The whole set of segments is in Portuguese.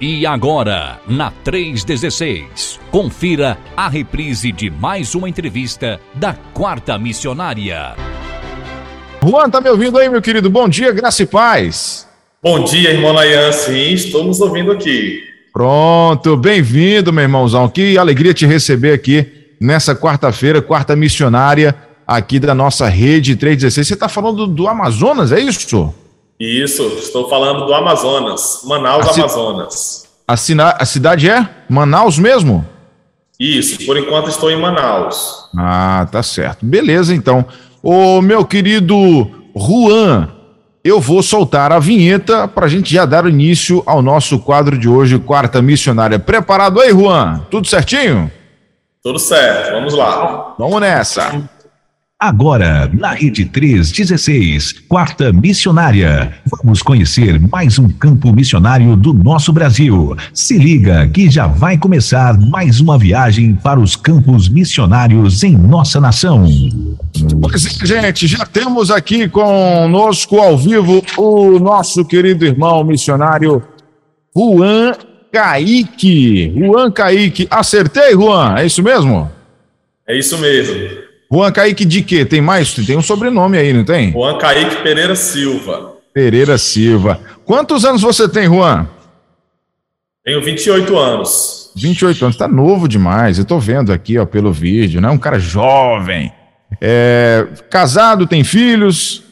E agora, na 316, confira a reprise de mais uma entrevista da Quarta Missionária. Juan, tá me ouvindo aí, meu querido? Bom dia, graça e paz. Bom dia, irmão Nayan. Sim, estamos ouvindo aqui. Pronto, bem-vindo, meu irmãozão. Que alegria te receber aqui nessa quarta-feira, quarta missionária aqui da nossa rede 316. Você está falando do, do Amazonas, é isso? Isso, estou falando do Amazonas, Manaus, a Amazonas. A, a cidade é Manaus mesmo? Isso, por enquanto estou em Manaus. Ah, tá certo. Beleza, então. Ô, meu querido Juan, eu vou soltar a vinheta para a gente já dar início ao nosso quadro de hoje, Quarta Missionária. Preparado aí, Juan? Tudo certinho? Tudo certo, vamos lá. Vamos nessa. Agora, na Rede 316, Quarta Missionária. Vamos conhecer mais um campo missionário do nosso Brasil. Se liga que já vai começar mais uma viagem para os campos missionários em nossa nação. Pois é, gente, já temos aqui conosco ao vivo o nosso querido irmão missionário Juan Kaique. Juan Kaique. Acertei, Juan? É isso mesmo? É isso mesmo. Juan Kaique de quê? Tem mais? Tem um sobrenome aí, não tem? Juan Kaique Pereira Silva. Pereira Silva. Quantos anos você tem, Juan? Tenho 28 anos. 28 anos, tá novo demais. Eu tô vendo aqui, ó, pelo vídeo, né? Um cara jovem. É, casado, tem filhos?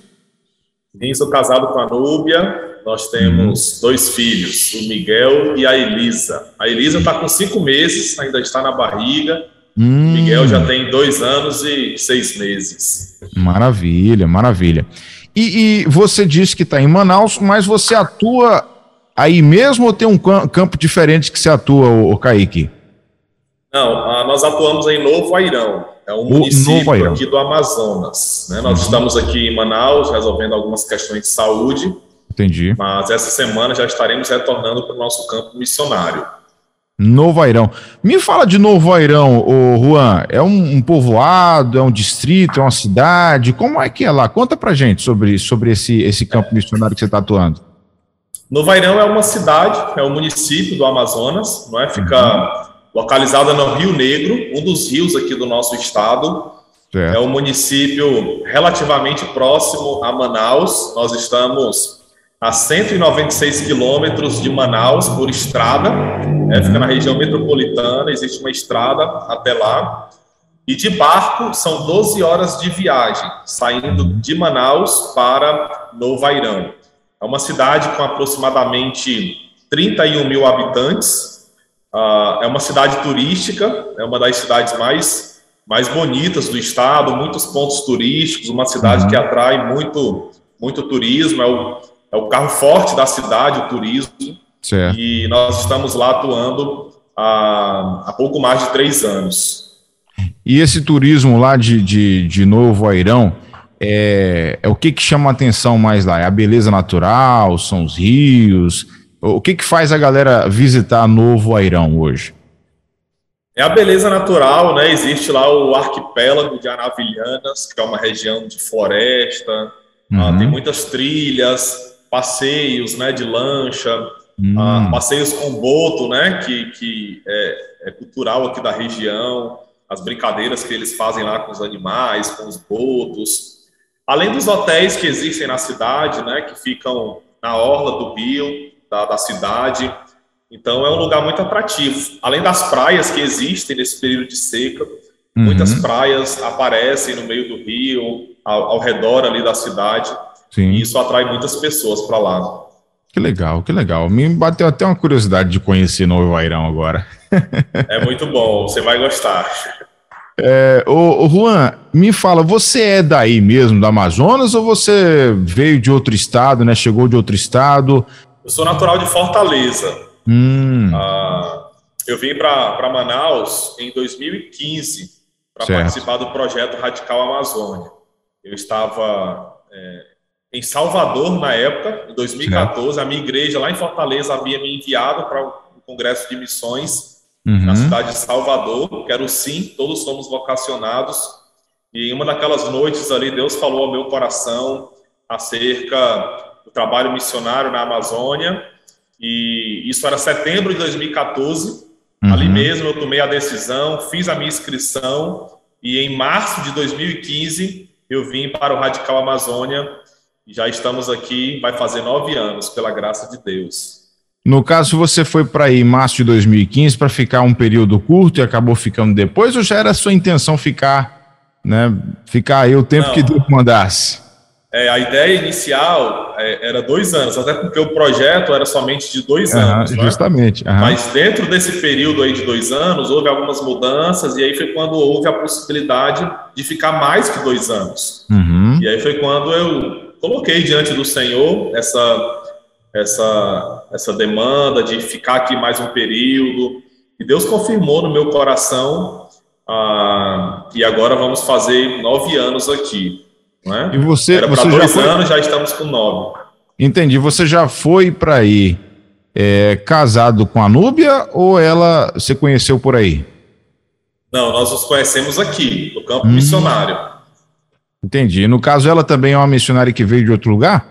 Sim, sou casado com a Núbia. Nós temos hum. dois filhos, o Miguel e a Elisa. A Elisa está com cinco meses, ainda está na barriga. Hum. Miguel já tem dois anos e seis meses. Maravilha, maravilha. E, e você disse que está em Manaus, mas você atua aí mesmo ou tem um campo diferente que você atua, o Kaique? Não, nós atuamos em Novo Airão. É um o município aqui do Amazonas. Né? Nós uhum. estamos aqui em Manaus resolvendo algumas questões de saúde. Entendi. Mas essa semana já estaremos retornando para o nosso campo missionário. Novo Airão. Me fala de Novo Airão, ô Juan. É um, um, povoado, é um distrito, é uma cidade? Como é que é lá? Conta pra gente sobre, sobre esse, esse campo missionário que você está atuando. Novo Airão é uma cidade, é um município do Amazonas, não é? Fica uhum. localizada no Rio Negro, um dos rios aqui do nosso estado. Certo. É um município relativamente próximo a Manaus. Nós estamos a 196 quilômetros de Manaus por estrada, é, fica na região metropolitana, existe uma estrada até lá. E de barco são 12 horas de viagem, saindo de Manaus para Novo Airão. É uma cidade com aproximadamente 31 mil habitantes. Uh, é uma cidade turística, é uma das cidades mais, mais bonitas do estado, muitos pontos turísticos, uma cidade uhum. que atrai muito, muito turismo. É o é o carro forte da cidade, o turismo. Certo. E nós estamos lá atuando há, há pouco mais de três anos. E esse turismo lá de, de, de Novo Airão, é, é o que, que chama a atenção mais lá? É a beleza natural, são os rios? O que, que faz a galera visitar Novo Airão hoje? É a beleza natural, né? Existe lá o arquipélago de Anavilhanas, que é uma região de floresta, ah, uhum. tem muitas trilhas, passeios né, de lancha, hum. uh, passeios com boto, né, que, que é, é, cultural aqui da região, as brincadeiras que eles fazem lá com os animais, com os botos. Além dos hotéis que existem na cidade, né, que ficam na orla do rio, da, da cidade. Então é um lugar muito atrativo. Além das praias que existem nesse período de seca, uhum. muitas praias aparecem no meio do rio, ao, ao redor ali da cidade. Sim. E isso atrai muitas pessoas para lá. Que legal, que legal. Me bateu até uma curiosidade de conhecer Novo Airão agora. é muito bom, você vai gostar. É, ô, ô, Juan, me fala, você é daí mesmo, do Amazonas, ou você veio de outro estado, né? Chegou de outro estado? Eu sou natural de Fortaleza. Hum. Ah, eu vim para Manaus em 2015 para participar do projeto Radical Amazônia. Eu estava é, em Salvador, na época, em 2014. A minha igreja, lá em Fortaleza, havia me enviado para o um congresso de missões uhum. na cidade de Salvador, que era o Sim, todos somos vocacionados. E em uma daquelas noites ali, Deus falou ao meu coração acerca do trabalho missionário na Amazônia. E isso era setembro de 2014. Uhum. Ali mesmo eu tomei a decisão, fiz a minha inscrição e em março de 2015 eu vim para o Radical Amazônia. Já estamos aqui, vai fazer nove anos, pela graça de Deus. No caso, você foi para aí em março de 2015 para ficar um período curto e acabou ficando depois, ou já era sua intenção ficar, né, ficar aí o tempo Não. que Deus mandasse? É, a ideia inicial é, era dois anos, até porque o projeto era somente de dois uhum, anos. Né? Justamente. Uhum. Mas dentro desse período aí de dois anos, houve algumas mudanças, e aí foi quando houve a possibilidade de ficar mais que dois anos. Uhum. E aí foi quando eu coloquei diante do Senhor essa, essa, essa demanda de ficar aqui mais um período, e Deus confirmou no meu coração, ah, e agora vamos fazer nove anos aqui. Né? E você, Era você dois já foi... anos, já estamos com nove. Entendi. Você já foi para aí é, casado com a Núbia ou ela você conheceu por aí? Não, nós nos conhecemos aqui, no campo hum. missionário. Entendi. No caso, ela também é uma missionária que veio de outro lugar?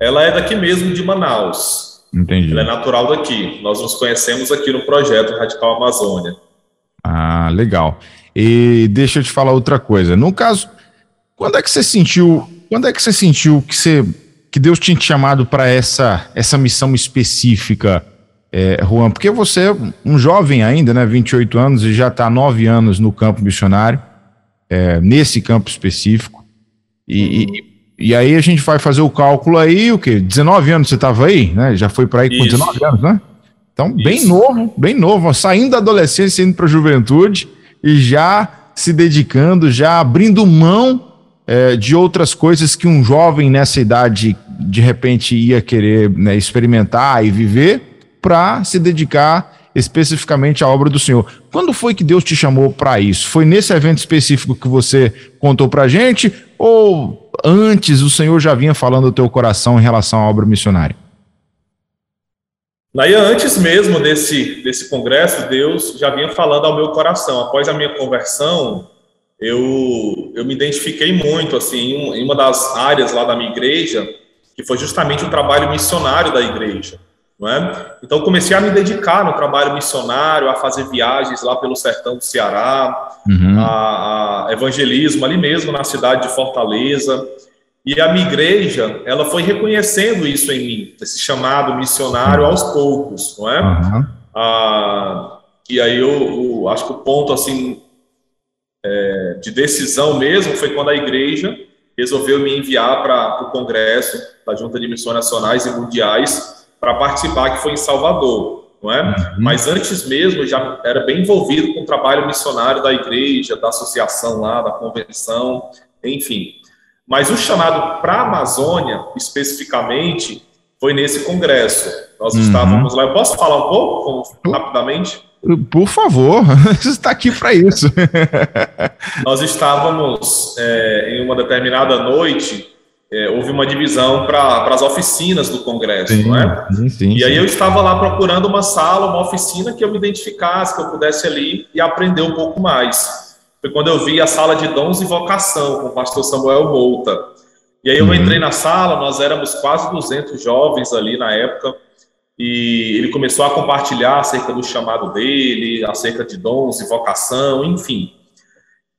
Ela é daqui mesmo, de Manaus. Entendi. Ela é natural daqui. Nós nos conhecemos aqui no projeto Radical Amazônia. Ah, legal. E deixa eu te falar outra coisa. No caso, quando é que você sentiu, quando é que você sentiu que você que Deus tinha te chamado para essa essa missão específica, é, Juan? Porque você é um jovem ainda, né, 28 anos e já está nove anos no campo missionário, é, nesse campo específico. E, uhum. e, e, aí a gente vai fazer o cálculo aí, o quê? 19 anos você estava aí, né? Já foi para aí com Isso. 19 anos, né? Então, bem Isso. novo, bem novo, saindo da adolescência, indo para a juventude e já se dedicando, já abrindo mão é, de outras coisas que um jovem nessa idade de repente ia querer né, experimentar e viver para se dedicar especificamente à obra do Senhor. Quando foi que Deus te chamou para isso? Foi nesse evento específico que você contou para gente ou antes o Senhor já vinha falando do teu coração em relação à obra missionária? Daí, antes mesmo desse, desse congresso, Deus já vinha falando ao meu coração. Após a minha conversão, eu, eu me identifiquei muito assim em uma das áreas lá da minha igreja, que foi justamente o trabalho missionário da igreja. Não é? Então comecei a me dedicar no trabalho missionário, a fazer viagens lá pelo sertão do Ceará, uhum. a, a, evangelismo ali mesmo na cidade de Fortaleza. E a minha igreja, ela foi reconhecendo isso em mim, esse chamado missionário aos poucos, não é? Uhum. Ah, e aí eu, eu, acho que o ponto assim é, de decisão mesmo foi quando a igreja resolveu me enviar para o Congresso da Junta de Missões Nacionais e Mundiais para participar, que foi em Salvador, não é? Uhum. Mas antes mesmo já era bem envolvido com o trabalho missionário da igreja, da associação lá, da convenção, enfim. Mas o chamado para a Amazônia, especificamente, foi nesse congresso. Nós uhum. estávamos lá. Eu posso falar um pouco, rapidamente? Por favor, você está aqui para isso. Nós estávamos é, em uma determinada noite, é, houve uma divisão para as oficinas do Congresso, sim, não é? Sim, sim, e aí eu estava lá procurando uma sala, uma oficina que eu me identificasse, que eu pudesse ali e aprender um pouco mais. Foi quando eu vi a sala de dons e vocação com o pastor Samuel Mouta. E aí eu uhum. entrei na sala, nós éramos quase 200 jovens ali na época, e ele começou a compartilhar acerca do chamado dele, acerca de dons e vocação, enfim.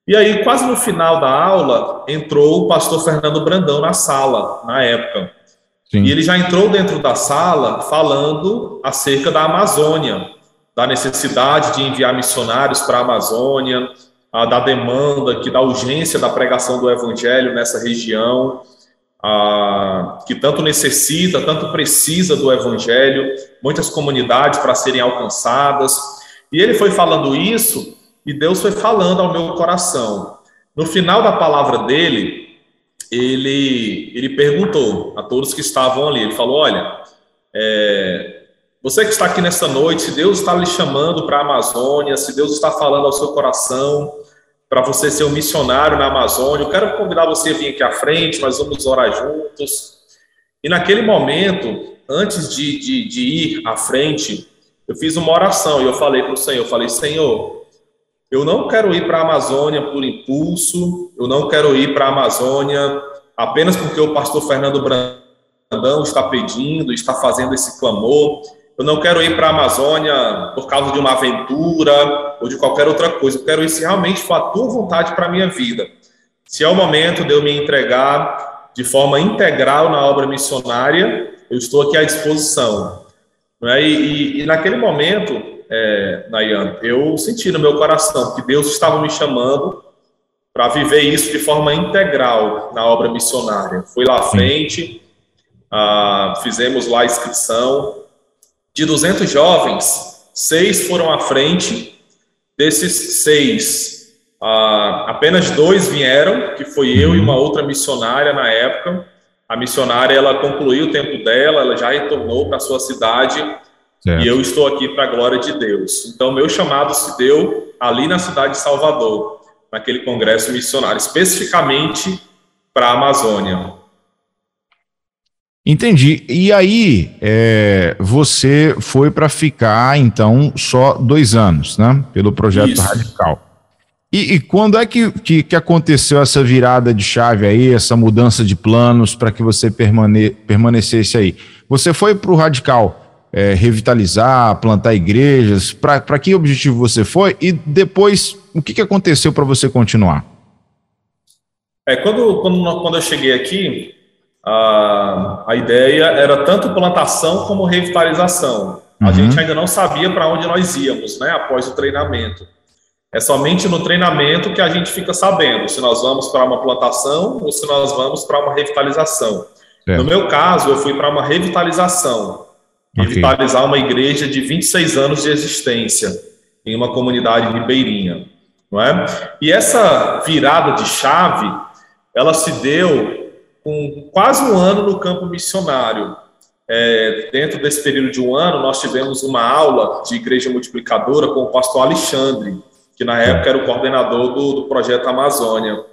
E aí, quase no final da aula, entrou o pastor Fernando Brandão na sala, na época. Sim. E ele já entrou dentro da sala falando acerca da Amazônia, da necessidade de enviar missionários para a Amazônia, da demanda, que da urgência da pregação do evangelho nessa região que tanto necessita, tanto precisa do evangelho, muitas comunidades para serem alcançadas. E ele foi falando isso e Deus foi falando ao meu coração. No final da palavra dele, ele, ele perguntou a todos que estavam ali: ele falou, olha, é, você que está aqui nesta noite, se Deus está lhe chamando para a Amazônia, se Deus está falando ao seu coração, para você ser um missionário na Amazônia. Eu quero convidar você a vir aqui à frente, nós vamos orar juntos. E naquele momento, antes de, de, de ir à frente, eu fiz uma oração e eu falei para o Senhor, eu falei, Senhor, eu não quero ir para a Amazônia por impulso, eu não quero ir para a Amazônia apenas porque o pastor Fernando Brandão está pedindo, está fazendo esse clamor. Eu não quero ir para a Amazônia por causa de uma aventura ou de qualquer outra coisa. Eu quero ir se realmente for a tua vontade para a minha vida. Se é o momento de eu me entregar de forma integral na obra missionária, eu estou aqui à disposição. É? E, e, e, naquele momento, é, Nayan, eu senti no meu coração que Deus estava me chamando para viver isso de forma integral na obra missionária. Fui lá à frente, ah, fizemos lá a inscrição. De 200 jovens, seis foram à frente. Desses seis, ah, apenas dois vieram, que foi eu e uma outra missionária na época. A missionária ela concluiu o tempo dela, ela já retornou para sua cidade certo. e eu estou aqui para a glória de Deus. Então, meu chamado se deu ali na cidade de Salvador, naquele congresso missionário, especificamente para a Amazônia. Entendi. E aí, é, você foi para ficar, então, só dois anos, né? Pelo projeto Isso. Radical. E, e, quando é que, que, que, aconteceu essa virada de chave aí, essa mudança de planos para que você permane, permanecesse aí? Você foi para o Radical é, revitalizar, plantar igrejas? Para que objetivo você foi? E depois, o que, que aconteceu para você continuar? É, quando, quando, quando eu cheguei aqui, a, a ideia era tanto plantação como revitalização. A uhum. gente ainda não sabia para onde nós íamos, né, após o treinamento. É somente no treinamento que a gente fica sabendo se nós vamos para uma plantação ou se nós vamos para uma revitalização. É. No meu caso, eu fui para uma revitalização. Okay. Revitalizar uma igreja de 26 anos de existência em uma comunidade ribeirinha, não é? E essa virada de chave, ela se deu com quase um ano no campo missionário. É, dentro desse período de um ano, nós tivemos uma aula de igreja multiplicadora com o pastor Alexandre, que na época era o coordenador do, do projeto Amazônia.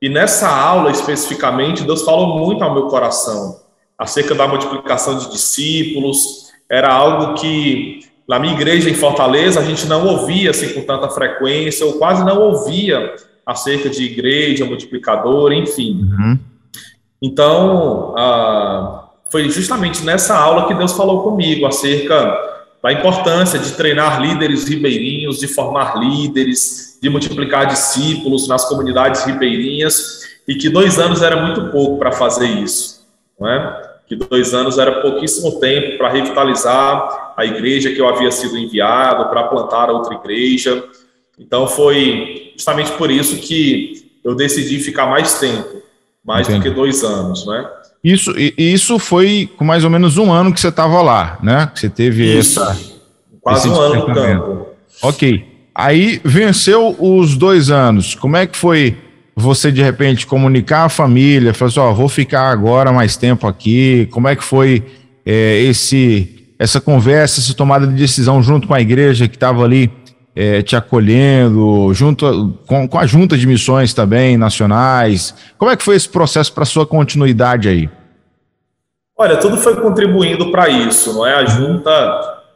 E nessa aula especificamente, Deus falou muito ao meu coração acerca da multiplicação de discípulos. Era algo que na minha igreja em Fortaleza a gente não ouvia assim com tanta frequência, ou quase não ouvia acerca de igreja multiplicadora, enfim. Uhum. Então, ah, foi justamente nessa aula que Deus falou comigo acerca da importância de treinar líderes ribeirinhos, de formar líderes, de multiplicar discípulos nas comunidades ribeirinhas, e que dois anos era muito pouco para fazer isso, não é? Que dois anos era pouquíssimo tempo para revitalizar a igreja que eu havia sido enviado, para plantar outra igreja. Então foi justamente por isso que eu decidi ficar mais tempo, mais Entendi. do que dois anos, né? Isso, isso foi com mais ou menos um ano que você estava lá, né? Que você teve isso. essa. Quase um ano no campo. Ok. Aí venceu os dois anos. Como é que foi você, de repente, comunicar à família? Falar assim, ó, vou ficar agora mais tempo aqui. Como é que foi é, esse, essa conversa, essa tomada de decisão junto com a igreja que estava ali é, te acolhendo, junto com, com a junta de missões também nacionais. Como é que foi esse processo para sua continuidade aí? Olha, tudo foi contribuindo para isso, não é? A junta,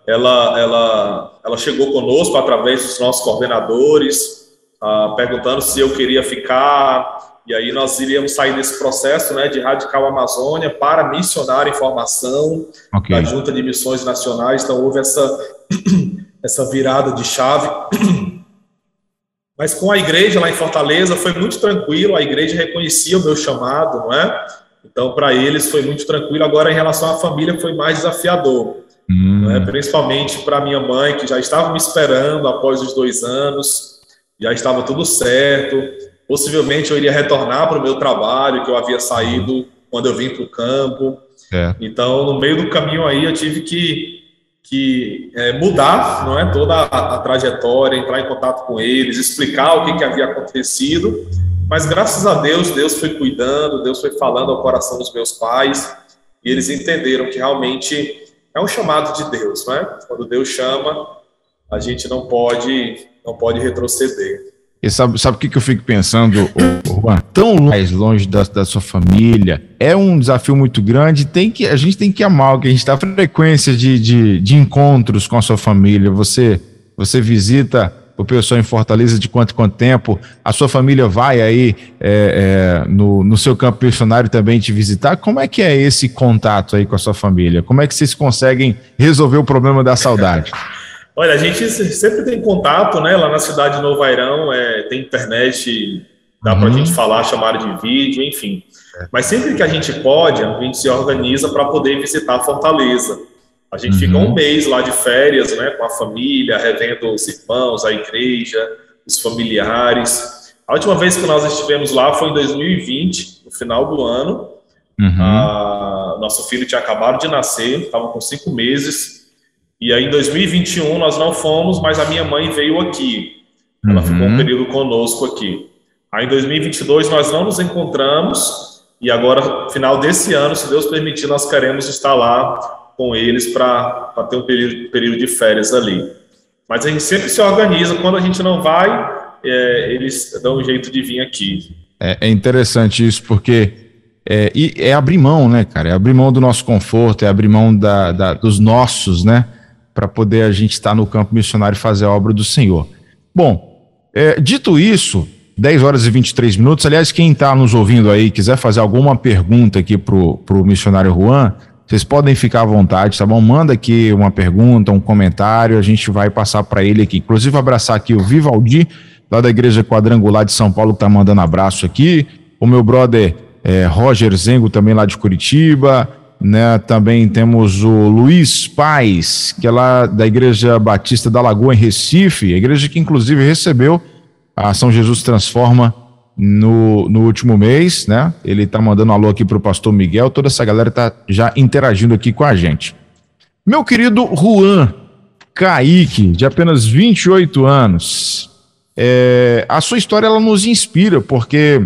ela, ela, ela chegou conosco através dos nossos coordenadores, ah, perguntando se eu queria ficar, e aí nós iríamos sair desse processo, né, de Radical Amazônia para missionar informação okay. da Junta de Missões Nacionais. Então houve essa essa virada de chave. Mas com a igreja lá em Fortaleza foi muito tranquilo, a igreja reconhecia o meu chamado, não é? Então, para eles foi muito tranquilo. Agora, em relação à família, foi mais desafiador. Hum. É? Principalmente para minha mãe, que já estava me esperando após os dois anos, já estava tudo certo. Possivelmente eu iria retornar para o meu trabalho, que eu havia saído quando eu vim para o campo. É. Então, no meio do caminho aí, eu tive que que é, mudar não é, toda a, a, trajetória, entrar em contato com eles, explicar o que, que havia acontecido. Mas graças a Deus, Deus foi cuidando, Deus foi falando ao coração dos meus pais, e eles entenderam que realmente é um chamado de Deus, não é? Quando Deus chama, a gente não pode, não pode retroceder. E sabe, sabe o que, que eu fico pensando, Juan? Tão mais longe da, da sua família, é um desafio muito grande. Tem que, a gente tem que amar o que a gente está. frequência de, de, de encontros com a sua família. Você, você visita o pessoal em Fortaleza de quanto quanto tempo? A sua família vai aí é, é, no, no seu campo missionário também te visitar? Como é que é esse contato aí com a sua família? Como é que vocês conseguem resolver o problema da saudade? Olha, a gente sempre tem contato, né? Lá na cidade de Novo Airão, é, tem internet, dá uhum. para a gente falar, chamar de vídeo, enfim. É. Mas sempre que a gente pode, a gente se organiza para poder visitar Fortaleza. A gente uhum. fica um mês lá de férias, né, com a família, revendo os irmãos, a igreja, os familiares. A última vez que nós estivemos lá foi em 2020, no final do ano. Uhum. A, nosso filho tinha acabado de nascer, estava com cinco meses. E aí, em 2021, nós não fomos, mas a minha mãe veio aqui. Ela uhum. ficou um período conosco aqui. Aí, em 2022, nós não nos encontramos. E agora, final desse ano, se Deus permitir, nós queremos estar lá com eles para ter um período, período de férias ali. Mas a gente sempre se organiza, quando a gente não vai, é, eles dão um jeito de vir aqui. É, é interessante isso, porque é, é, abrir mão, né, cara? É abrir mão do nosso conforto, é abrir mão da, da dos nossos, né? Para poder a gente estar no campo missionário e fazer a obra do Senhor. Bom, é, dito isso, 10 horas e 23 minutos. Aliás, quem está nos ouvindo aí, quiser fazer alguma pergunta aqui para o missionário Juan, vocês podem ficar à vontade, tá bom? Manda aqui uma pergunta, um comentário, a gente vai passar para ele aqui. Inclusive, abraçar aqui o Vivaldi, lá da Igreja Quadrangular de São Paulo, que tá mandando abraço aqui. O meu brother é, Roger Zengo, também lá de Curitiba. Né? Também temos o Luiz Paz, que é lá da Igreja Batista da Lagoa, em Recife, a igreja que inclusive recebeu a São Jesus Transforma no, no último mês, né? Ele tá mandando um alô aqui pro pastor Miguel, toda essa galera tá já interagindo aqui com a gente. Meu querido Juan Kaique, de apenas 28 anos, é, a sua história ela nos inspira, porque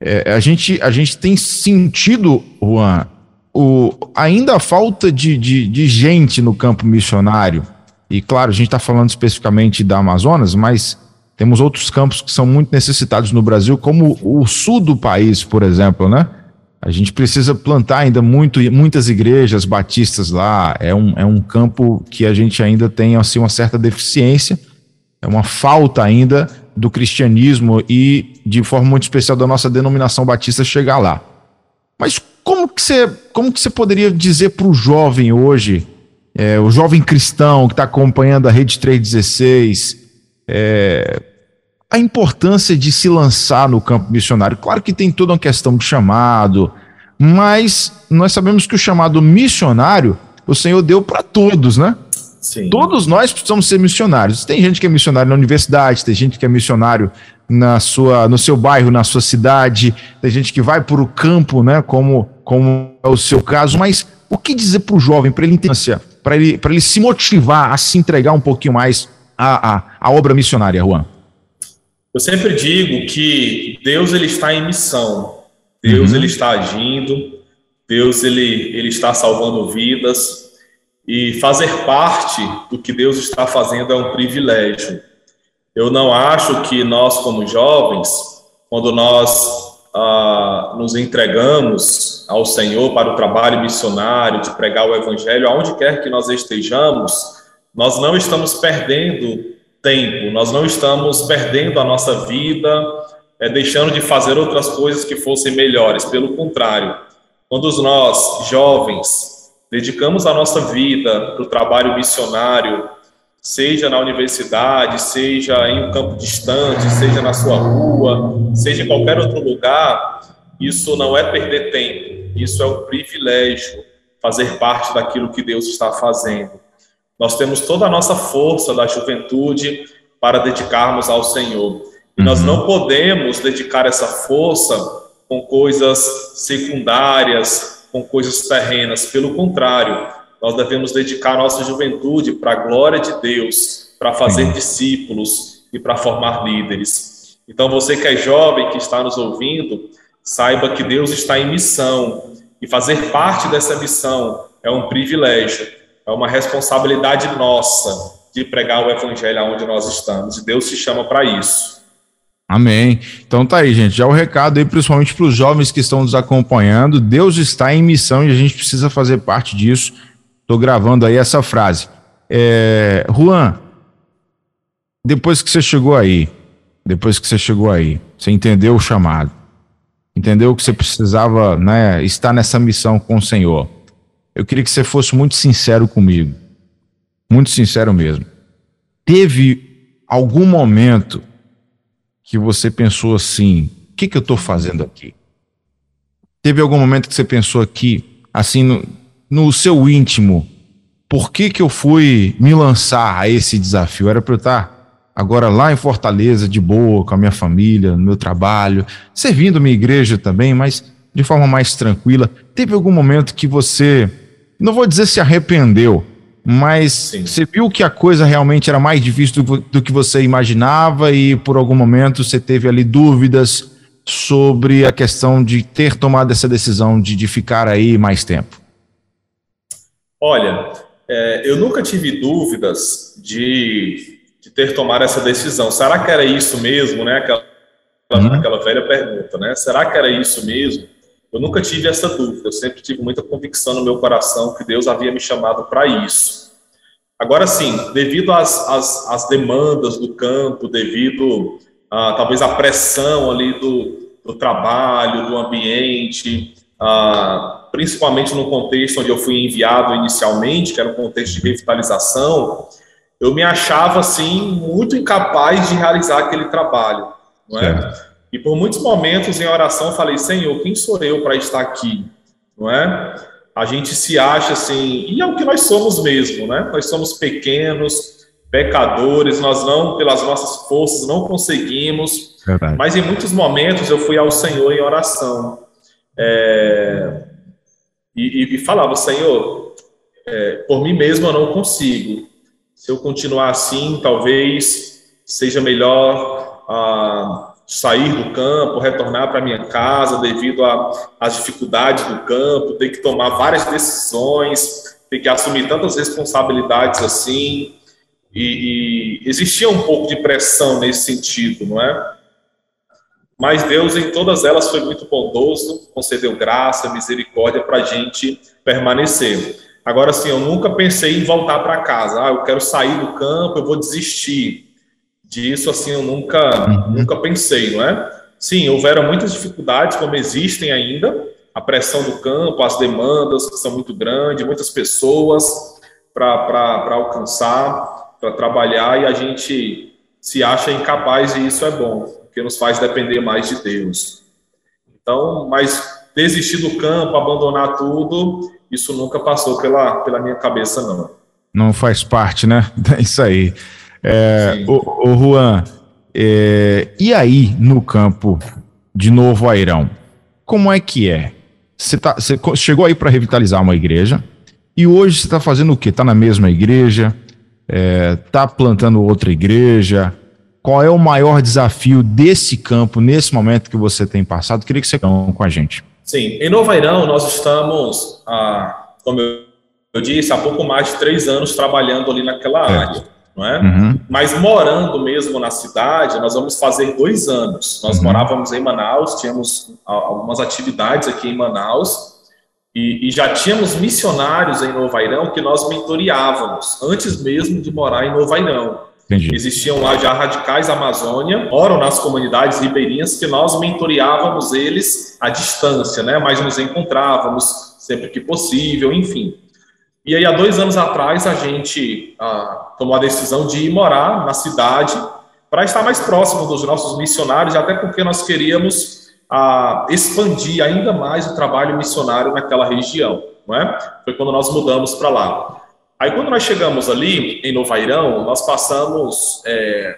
é, a, gente, a gente tem sentido, Juan, o, ainda a falta de, de, de gente no campo missionário. E claro, a gente está falando especificamente da Amazonas, mas temos outros campos que são muito necessitados no Brasil, como o sul do país, por exemplo, né? A gente precisa plantar ainda muito, muitas igrejas batistas lá. É um, é um campo que a gente ainda tem assim, uma certa deficiência, é uma falta ainda do cristianismo e, de forma muito especial, da nossa denominação batista chegar lá. Mas como que você, como que você poderia dizer para o jovem hoje, é, o jovem cristão que está acompanhando a Rede 316, é, a importância de se lançar no campo missionário. Claro que tem toda uma questão de chamado, mas nós sabemos que o chamado missionário o Senhor deu para todos, né? Sim. Todos nós precisamos ser missionários. Tem gente que é missionário na universidade, tem gente que é missionário na sua, no seu bairro, na sua cidade, tem gente que vai para o campo, né? Como, como é o seu caso. Mas o que dizer para o jovem, para ele entender, para ele, ele se motivar a se entregar um pouquinho mais a, a, a obra missionária, Juan? Eu sempre digo que Deus ele está em missão, Deus uhum. ele está agindo, Deus ele, ele está salvando vidas e fazer parte do que Deus está fazendo é um privilégio. Eu não acho que nós como jovens, quando nós ah, nos entregamos ao Senhor para o trabalho missionário de pregar o Evangelho, aonde quer que nós estejamos, nós não estamos perdendo tempo, nós não estamos perdendo a nossa vida, é, deixando de fazer outras coisas que fossem melhores. Pelo contrário, quando nós, jovens, dedicamos a nossa vida para o trabalho missionário, seja na universidade, seja em um campo distante, seja na sua rua, seja em qualquer outro lugar, isso não é perder tempo, isso é um privilégio fazer parte daquilo que Deus está fazendo. Nós temos toda a nossa força da juventude para dedicarmos ao Senhor. E uhum. nós não podemos dedicar essa força com coisas secundárias, com coisas terrenas. Pelo contrário, nós devemos dedicar nossa juventude para a glória de Deus, para fazer discípulos e para formar líderes. Então, você que é jovem, que está nos ouvindo, saiba que Deus está em missão e fazer parte dessa missão é um privilégio é uma responsabilidade nossa de pregar o evangelho aonde nós estamos. E Deus se chama para isso. Amém. Então tá aí, gente. Já o recado aí, principalmente para os jovens que estão nos acompanhando. Deus está em missão e a gente precisa fazer parte disso. Estou gravando aí essa frase. É, Juan, depois que você chegou aí, depois que você chegou aí, você entendeu o chamado, entendeu que você precisava né, estar nessa missão com o Senhor. Eu queria que você fosse muito sincero comigo, muito sincero mesmo. Teve algum momento que você pensou assim: o que, que eu estou fazendo aqui? Teve algum momento que você pensou aqui, assim, no, seu íntimo, por que, que eu fui me lançar a esse desafio? Era para eu estar agora lá em Fortaleza, de boa, com a minha família, no meu trabalho, servindo minha igreja também, mas de forma mais tranquila. Teve algum momento que você, não vou dizer se arrependeu, mas Sim. você viu que a coisa realmente era mais difícil do, do, que você imaginava e por algum momento você teve ali dúvidas sobre a questão de ter tomado essa decisão de, de ficar aí mais tempo? Olha, é, eu nunca tive dúvidas de, de, ter tomado essa decisão. Será que era isso mesmo, né? Aquela, uhum. aquela velha pergunta, né? Será que era isso mesmo? Eu nunca tive essa dúvida, eu sempre tive muita convicção no meu coração que Deus havia me chamado para isso. Agora sim, devido às, às, às, demandas do campo, devido a, talvez à pressão ali do, do trabalho, do ambiente, a, principalmente no contexto onde eu fui enviado inicialmente, que era um contexto de revitalização, eu me achava assim muito incapaz de realizar aquele trabalho, não é? Certo. E por muitos momentos em oração falei, Senhor, quem sou eu para estar aqui? Não é? A gente se acha assim, e é o que nós somos mesmo, né? Nós somos pequenos, pecadores, nós não, pelas nossas forças, não conseguimos. Verdade. Mas em muitos momentos eu fui ao Senhor em oração. É, e, e, falava, Senhor, é, por mim mesmo eu não consigo. Se eu continuar assim, talvez seja melhor. Ah, sair do campo, retornar para minha casa devido às dificuldades do campo, ter que tomar várias decisões, ter que assumir tantas responsabilidades assim. E, e, existia um pouco de pressão nesse sentido, não é? Mas Deus, em todas elas, foi muito bondoso, concedeu graça, misericórdia para a gente permanecer. Agora, sim, eu nunca pensei em voltar para casa. Ah, eu quero sair do campo, eu vou desistir disso assim eu nunca uhum. nunca pensei, não é? Sim, houveram muitas dificuldades, como existem ainda, a pressão do campo, as demandas que são muito grandes, muitas pessoas para alcançar, para trabalhar, e a gente se acha incapaz e isso é bom, porque nos faz depender mais de Deus. Então, mas desistir do campo, abandonar tudo, isso nunca passou pela, pela minha cabeça, não. Não faz parte, né? É isso aí. É, o, o Juan, é, e aí no campo de Novo Airão, como é que é? Você, tá, chegou aí para revitalizar uma igreja e hoje você está fazendo o quê? Está na mesma igreja? Está é, plantando outra igreja? Qual é o maior desafio desse campo nesse momento que você tem passado? Queria que você com a gente. Sim, em Novo Airão nós estamos, ah, como eu disse, há pouco mais de três anos trabalhando ali naquela é. área não é? Uhum. Mas morando mesmo na cidade, nós vamos fazer dois anos. Nós uhum. morávamos em Manaus, tínhamos algumas atividades aqui em Manaus e, e, já tínhamos missionários em Novairão que nós mentoreávamos antes mesmo de morar em Novairão. Entendi. Existiam lá já radicais Amazônia, moram nas comunidades ribeirinhas que nós mentoreávamos eles à distância, né? Mas nos encontrávamos sempre que possível, enfim. E aí, há dois anos atrás, a gente ah, tomou a decisão de ir morar na cidade para estar mais próximo dos nossos missionários, até porque nós queríamos ah, expandir ainda mais o trabalho missionário naquela região. Não é? Foi quando nós mudamos para lá. Aí, quando nós chegamos ali, em Novairão, nós passamos é,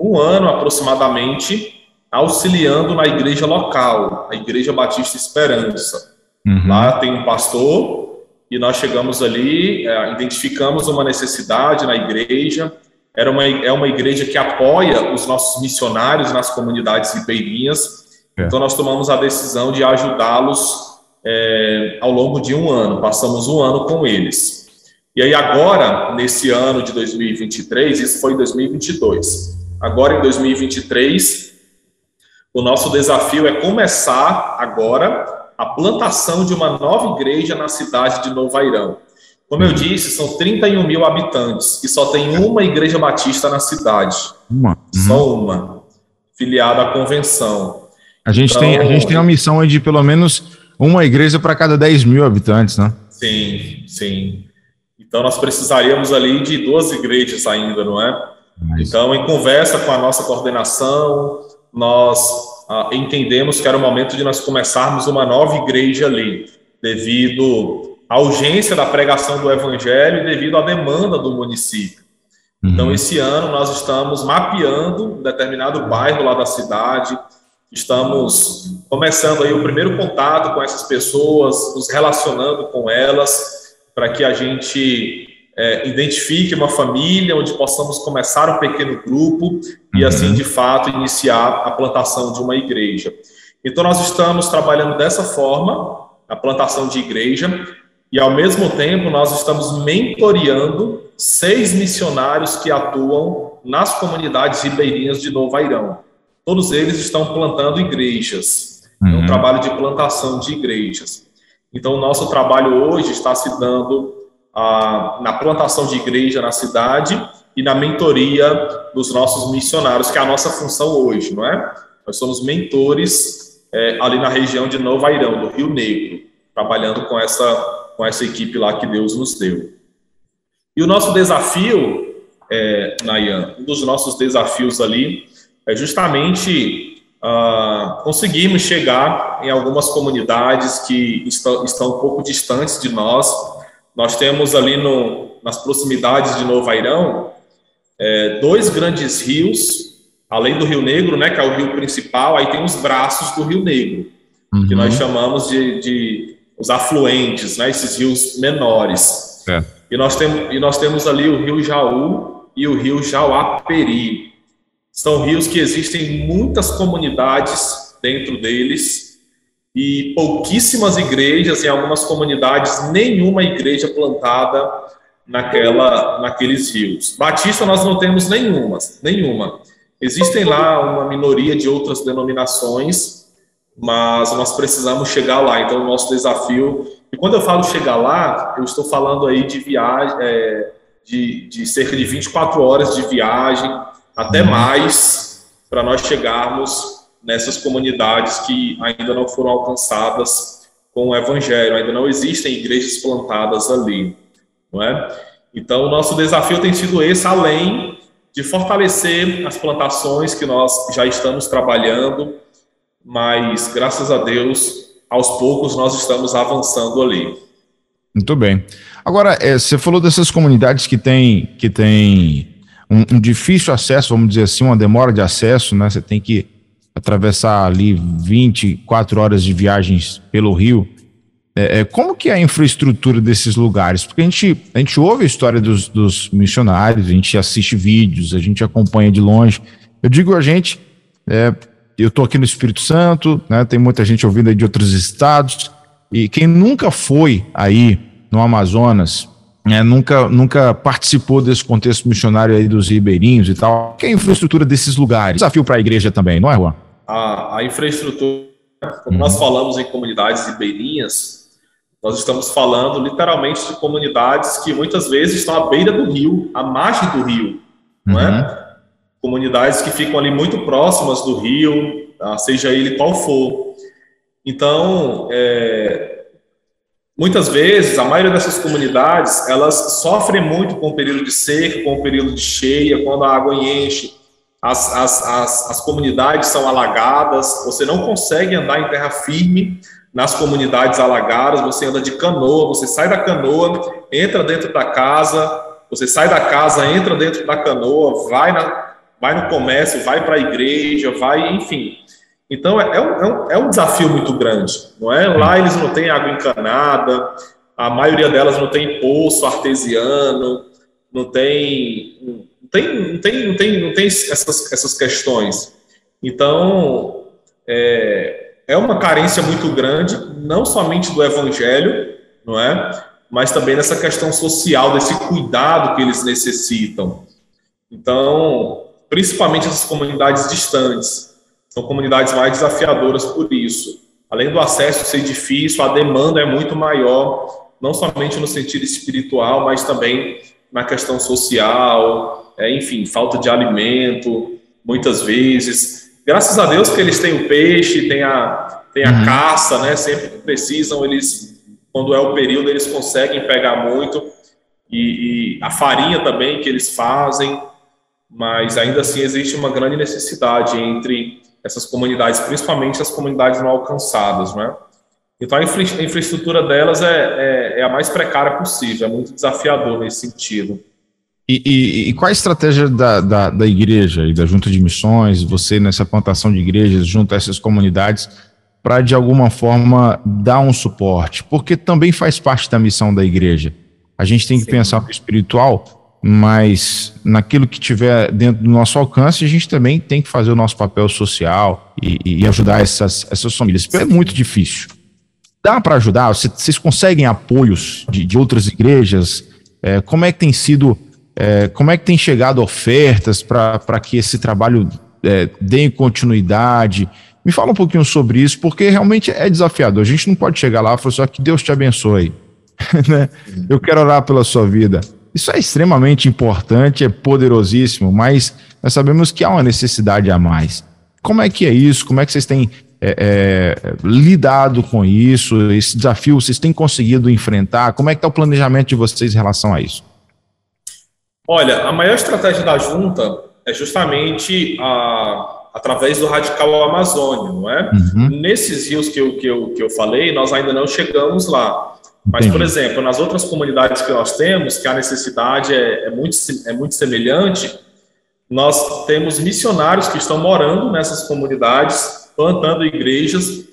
um ano aproximadamente auxiliando na igreja local, a Igreja Batista Esperança. Uhum. Lá tem um pastor e nós chegamos ali, é, identificamos uma necessidade na igreja. Era uma, é uma igreja que apoia os nossos missionários nas comunidades ribeirinhas. É. Então, nós tomamos a decisão de ajudá-los é, ao longo de um ano. Passamos um ano com eles. E aí, agora, nesse ano de 2023, isso foi em 2022. Agora, em 2023, o nosso desafio é começar agora a plantação de uma nova igreja na cidade de Novo Airão. Como eu disse, são 31 mil habitantes e só tem uma igreja batista na cidade. Uma. Uhum. Só uma, filiada à convenção. A gente, então, tem, a gente tem uma missão de pelo menos uma igreja para cada 10 mil habitantes, né? Sim, sim. Então nós precisaríamos ali de duas igrejas ainda, não é? Mas... Então, em conversa com a nossa coordenação, nós ah, entendemos que era o momento de nós começarmos uma nova igreja ali, devido à urgência da pregação do evangelho e devido à demanda do município. Uhum. Então, esse ano nós estamos mapeando um determinado bairro lá da cidade, estamos começando aí o primeiro contato com essas pessoas, nos relacionando com elas, para que a gente é, identifique uma família onde possamos começar um pequeno grupo e, uhum. assim, de fato, iniciar a plantação de uma igreja. Então, nós estamos trabalhando dessa forma, a plantação de igreja, e, ao mesmo tempo, nós estamos mentoreando seis missionários que atuam nas comunidades ribeirinhas de Novo Airão. Todos eles estão plantando igrejas. Uhum. É um uhum. trabalho de plantação de igrejas. Então, o nosso trabalho hoje está se dando ah, na plantação de igreja na cidade e na mentoria dos nossos missionários, que é a nossa função hoje, não é? Nós somos mentores é, ali na região de Novo Airão, do Rio Negro, trabalhando com essa, com essa equipe lá que Deus nos deu. E o nosso desafio, é, Nayan, um dos nossos desafios ali é justamente uh, conseguirmos chegar em algumas comunidades que estão, estão um pouco distantes de nós, nós temos ali no, nas proximidades de Novo Airão é, dois grandes rios, além do Rio Negro, né, que é o rio principal, aí tem os braços do Rio Negro, uhum. que nós chamamos de, de, os afluentes, né, esses rios menores. É. E, nós tem, e nós temos ali o Rio Jaú e o Rio Jauaperi. São rios que existem muitas comunidades dentro deles, e pouquíssimas igrejas, em algumas comunidades, nenhuma igreja plantada naquela, naqueles rios. Batista nós não temos nenhuma, nenhuma. Existem lá uma minoria de outras denominações, mas nós precisamos chegar lá. Então, o nosso desafio. E quando eu falo chegar lá, eu estou falando aí de viagem, é, de, de cerca de 24 horas de viagem, até uhum. mais, para nós chegarmos nessas comunidades que ainda não foram alcançadas com o evangelho, ainda não existem igrejas plantadas ali, não é? Então, o nosso desafio tem sido esse, além de fortalecer as plantações que nós já estamos trabalhando, mas graças a Deus, aos poucos nós estamos avançando ali. Muito bem. Agora, é, você falou dessas comunidades que têm que tem um, um, difícil acesso, vamos dizer assim, uma demora de acesso, né? Você tem que atravessar ali 24 horas de viagens pelo rio. É, é, como que é a infraestrutura desses lugares? Porque a gente, a gente ouve a história dos, dos missionários, a gente assiste vídeos, a gente acompanha de longe. Eu digo a gente, é, eu estou aqui no Espírito Santo, né, tem muita gente ouvindo aí de outros estados, e quem nunca foi aí no Amazonas, é, nunca, nunca participou desse contexto missionário aí dos ribeirinhos e tal, que é a infraestrutura desses lugares? Desafio para a igreja também, não é, Juan? a, a infraestrutura, como nós uhum. falamos em comunidades ribeirinhas, nós estamos falando literalmente de comunidades que muitas vezes estão à beira do rio, à margem do rio, não é? Uhum. Comunidades que ficam ali muito próximas do rio, tá? seja ele qual for. Então, é, muitas vezes, a maioria dessas comunidades, elas sofrem muito com o período de seca, com o período de cheia, quando a água enche, as, as, as, as comunidades são alagadas, você não consegue andar em terra firme nas comunidades alagadas, você anda de canoa, você sai da canoa, entra dentro da casa, você sai da casa, entra dentro da canoa, vai, na, vai no comércio, vai para a igreja, vai, enfim. Então é, é, um, é, um, é um desafio muito grande, não é? Lá eles não têm água encanada, a maioria delas não tem poço artesiano, não tem tem, não tem, não tem, não tem essas, essas questões. Então, é, é uma carência muito grande, não somente do evangelho, não é? Mas também dessa questão social, desse cuidado que eles necessitam. Então, principalmente essas comunidades distantes, são comunidades mais desafiadoras por isso. Além do acesso ser difícil, a demanda é muito maior não somente no sentido espiritual, mas também na questão social, é, enfim, falta de alimento, muitas vezes. Graças a Deus que eles têm o peixe, tem a, tem a uhum. caça, né? Sempre que precisam, eles, quando é o período, eles conseguem pegar muito. E, e a farinha também que eles fazem, mas ainda assim existe uma grande necessidade entre essas comunidades, principalmente as comunidades não alcançadas, né? Então a infraestrutura delas é, é, é a mais precária possível, é muito desafiador nesse sentido. E, e, e, qual a estratégia da, da, da, igreja e da junta de missões, você nessa plantação de igrejas, junto a essas comunidades, para de alguma forma dar um suporte? Porque também faz parte da missão da igreja. A gente tem que Sim. pensar no espiritual, mas naquilo que tiver dentro do nosso alcance, a gente também tem que fazer o nosso papel social e, e ajudar essas, essas famílias. É muito difícil. Dá para ajudar? Vocês conseguem apoios de, de outras igrejas? É, como é que tem sido é, como é que tem chegado ofertas para que esse trabalho é, dê continuidade? Me fala um pouquinho sobre isso, porque realmente é desafiador. A gente não pode chegar lá e falar só assim, que Deus te abençoe. né? Eu quero orar pela sua vida. Isso é extremamente importante, é poderosíssimo, mas nós sabemos que há uma necessidade a mais. Como é que é isso? Como é que vocês têm é, é, lidado com isso? Esse desafio vocês têm conseguido enfrentar? Como é que está o planejamento de vocês em relação a isso? Olha, a maior estratégia da junta é justamente a, através do Radical Amazônia, não é? Uhum. Nesses rios que eu, que, eu, que eu falei, nós ainda não chegamos lá. Mas, por exemplo, nas outras comunidades que nós temos, que a necessidade é, é, muito, é muito semelhante, nós temos missionários que estão morando nessas comunidades, plantando igrejas,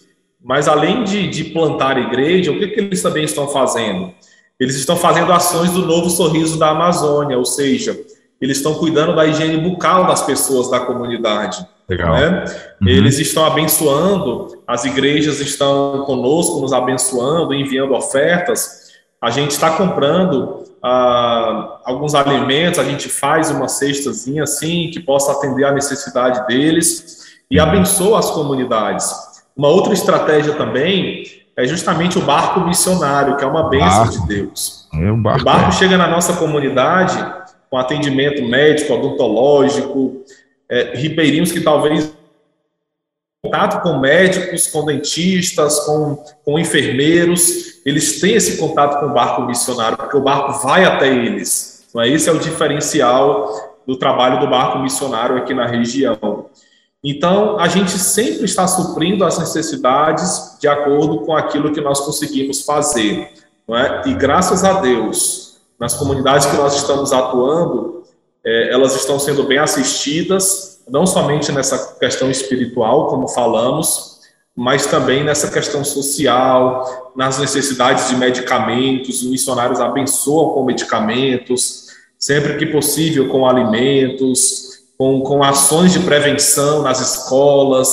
mas além de, de plantar igreja, o que, que eles também estão fazendo? Eles estão fazendo ações do novo sorriso da Amazônia, ou seja, eles estão cuidando da higiene bucal das pessoas da comunidade. Legal. Né? Uhum. Eles estão abençoando, as igrejas estão conosco, nos abençoando, enviando ofertas. A gente está comprando ah, alguns alimentos, a gente faz uma cestazinha assim, que possa atender a necessidade deles e uhum. abençoa as comunidades. Uma outra estratégia também é justamente o barco missionário, que é uma bênção barco. de Deus. É, o barco, o barco é. chega na nossa comunidade com atendimento médico, odontológico, é, ribeirinhos que talvez contato com médicos, com dentistas, com, com enfermeiros, eles têm esse contato com o barco missionário, porque o barco vai até eles. Não é? Esse é o diferencial do trabalho do barco missionário aqui na região. Então, a gente sempre está suprindo as necessidades de acordo com aquilo que nós conseguimos fazer. Não é? E graças a Deus, nas comunidades que nós estamos atuando, é, elas estão sendo bem assistidas, não somente nessa questão espiritual, como falamos, mas também nessa questão social, nas necessidades de medicamentos. Os missionários abençoam com medicamentos, sempre que possível com alimentos com, com ações de prevenção nas escolas,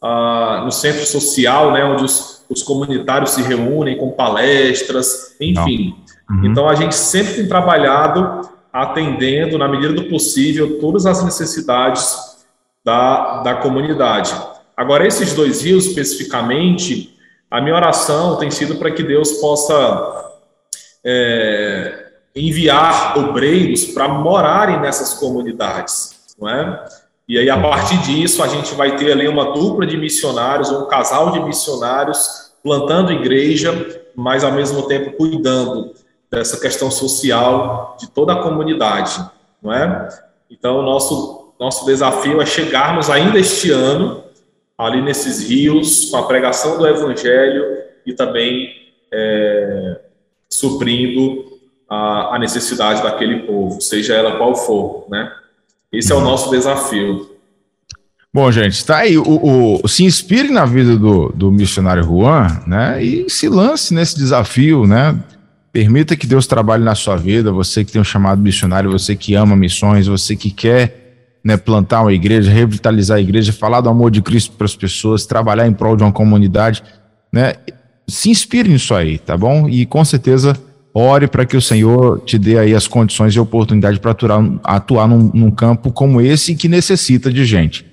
ah, no centro social, né, onde os, os comunitários se reúnem com palestras, enfim. Uhum. Então, a gente sempre tem trabalhado atendendo, na medida do possível, todas as necessidades da, da comunidade. Agora, esses dois rios, especificamente, a minha oração tem sido para que Deus possa é, enviar obreiros para morarem nessas comunidades não é? E aí, a partir disso, a gente vai ter ali uma dupla de missionários, um casal de missionários plantando igreja, mas ao mesmo tempo cuidando dessa questão social de toda a comunidade, não é? Então, nosso, nosso desafio é chegarmos ainda este ano ali nesses rios, com a pregação do evangelho e também é, suprindo a, a necessidade daquele povo, seja ela qual for, né? Esse é o nosso desafio. Bom, gente, está aí. O, o, se inspire na vida do, do missionário Juan, né? E se lance nesse desafio, né? Permita que Deus trabalhe na sua vida. Você que tem um chamado missionário, você que ama missões, você que quer né, plantar uma igreja, revitalizar a igreja, falar do amor de Cristo para as pessoas, trabalhar em prol de uma comunidade, né? Se inspire nisso aí, tá bom? E com certeza Ore para que o Senhor te dê aí as condições e oportunidade para atuar, atuar num, num, campo como esse que necessita de gente.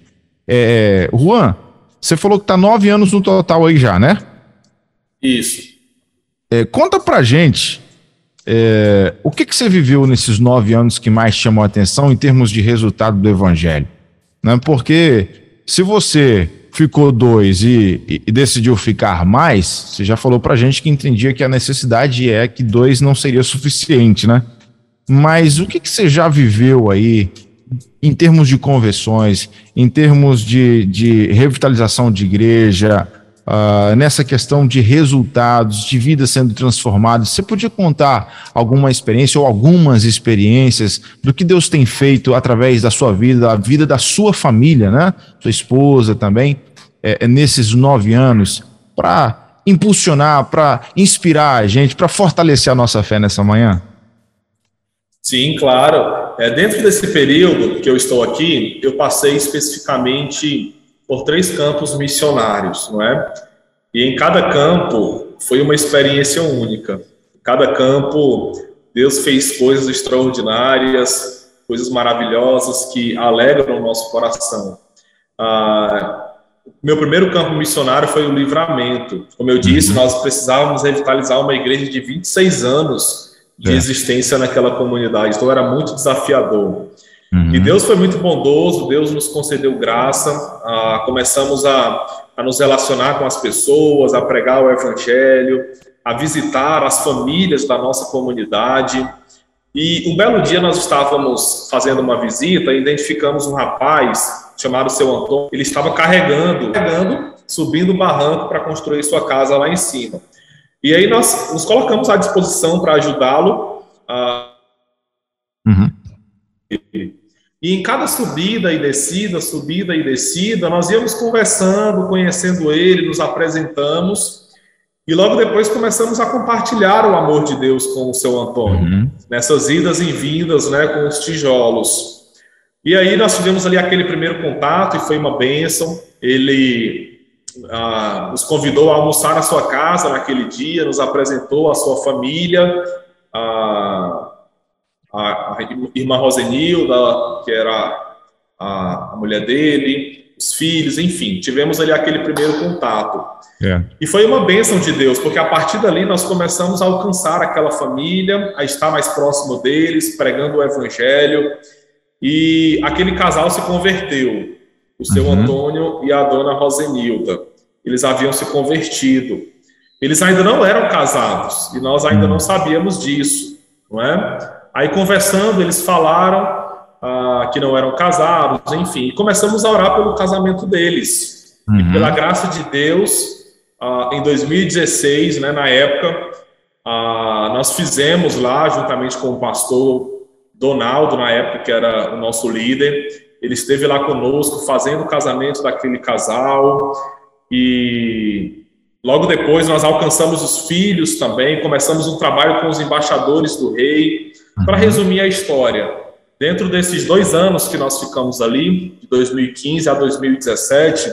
É, Juan, você falou que está nove anos no total aí já, né? Isso. É, conta pra gente é, o que, que você viveu nesses nove anos que mais chamou a atenção em termos de resultado do Evangelho? Né? Porque se você ficou dois e, e, decidiu ficar mais, você já falou pra gente que entendia que a necessidade é que dois não seria suficiente, né? Mas o que, que você já viveu aí em termos de conversões, em termos de, de revitalização de igreja, uh, nessa questão de resultados, de vida sendo transformada. Você podia contar alguma experiência ou algumas experiências do que Deus tem feito através da sua vida, da vida da sua família, né? Sua esposa também, é, é nesses nove anos, para impulsionar, para inspirar a gente, para fortalecer a nossa fé nessa manhã? Sim, claro. É, dentro desse período que eu estou aqui, eu passei especificamente por três campos missionários, não é? E em cada campo foi uma experiência única. Cada campo, Deus fez coisas extraordinárias, coisas maravilhosas que alegram o nosso coração. Ah, meu primeiro campo missionário foi o livramento. Como eu disse, uhum. nós precisávamos revitalizar uma igreja de 26 anos de é. existência naquela comunidade, então era muito desafiador. Uhum. E Deus foi muito bondoso, Deus nos concedeu graça, ah, começamos a, a nos relacionar com as pessoas, a pregar o Evangelho, a visitar as famílias da nossa comunidade. E um belo dia nós estávamos fazendo uma visita e identificamos um rapaz chamado seu Antônio. Ele estava carregando, carregando, subindo o barranco para construir sua casa lá em cima. E aí nós nos colocamos à disposição para ajudá-lo. Uh, uhum. E em cada subida e descida, subida e descida, nós íamos conversando, conhecendo ele, nos apresentamos. E logo depois começamos a compartilhar o amor de Deus com o seu Antônio, uhum. nessas idas e vindas né, com os tijolos. E aí nós tivemos ali aquele primeiro contato e foi uma bênção. Ele ah, nos convidou a almoçar na sua casa naquele dia, nos apresentou a sua família. Ah, a, irmã Rosenilda, que era a, a, mulher dele, os filhos, enfim, tivemos ali aquele primeiro contato. É. E foi uma bênção de Deus, porque a partir dali nós começamos a alcançar aquela família, a estar mais próximo deles, pregando o evangelho, e aquele casal se converteu, o seu uhum. Antônio e a dona Rosenilda. Eles haviam se convertido. Eles ainda não eram casados, e nós ainda não sabíamos disso, não é? Aí, conversando, eles falaram ah, que não eram casados, enfim, e começamos a orar pelo casamento deles. Uhum. E pela graça de Deus, ah, em 2016, né, na época, ah, nós fizemos lá, juntamente com o pastor Donaldo, na época, que era o nosso líder, ele esteve lá conosco fazendo o casamento daquele casal e logo depois nós alcançamos os filhos também, começamos um trabalho com os embaixadores do rei para resumir a história, dentro desses dois anos que nós ficamos ali, de 2015 a 2017,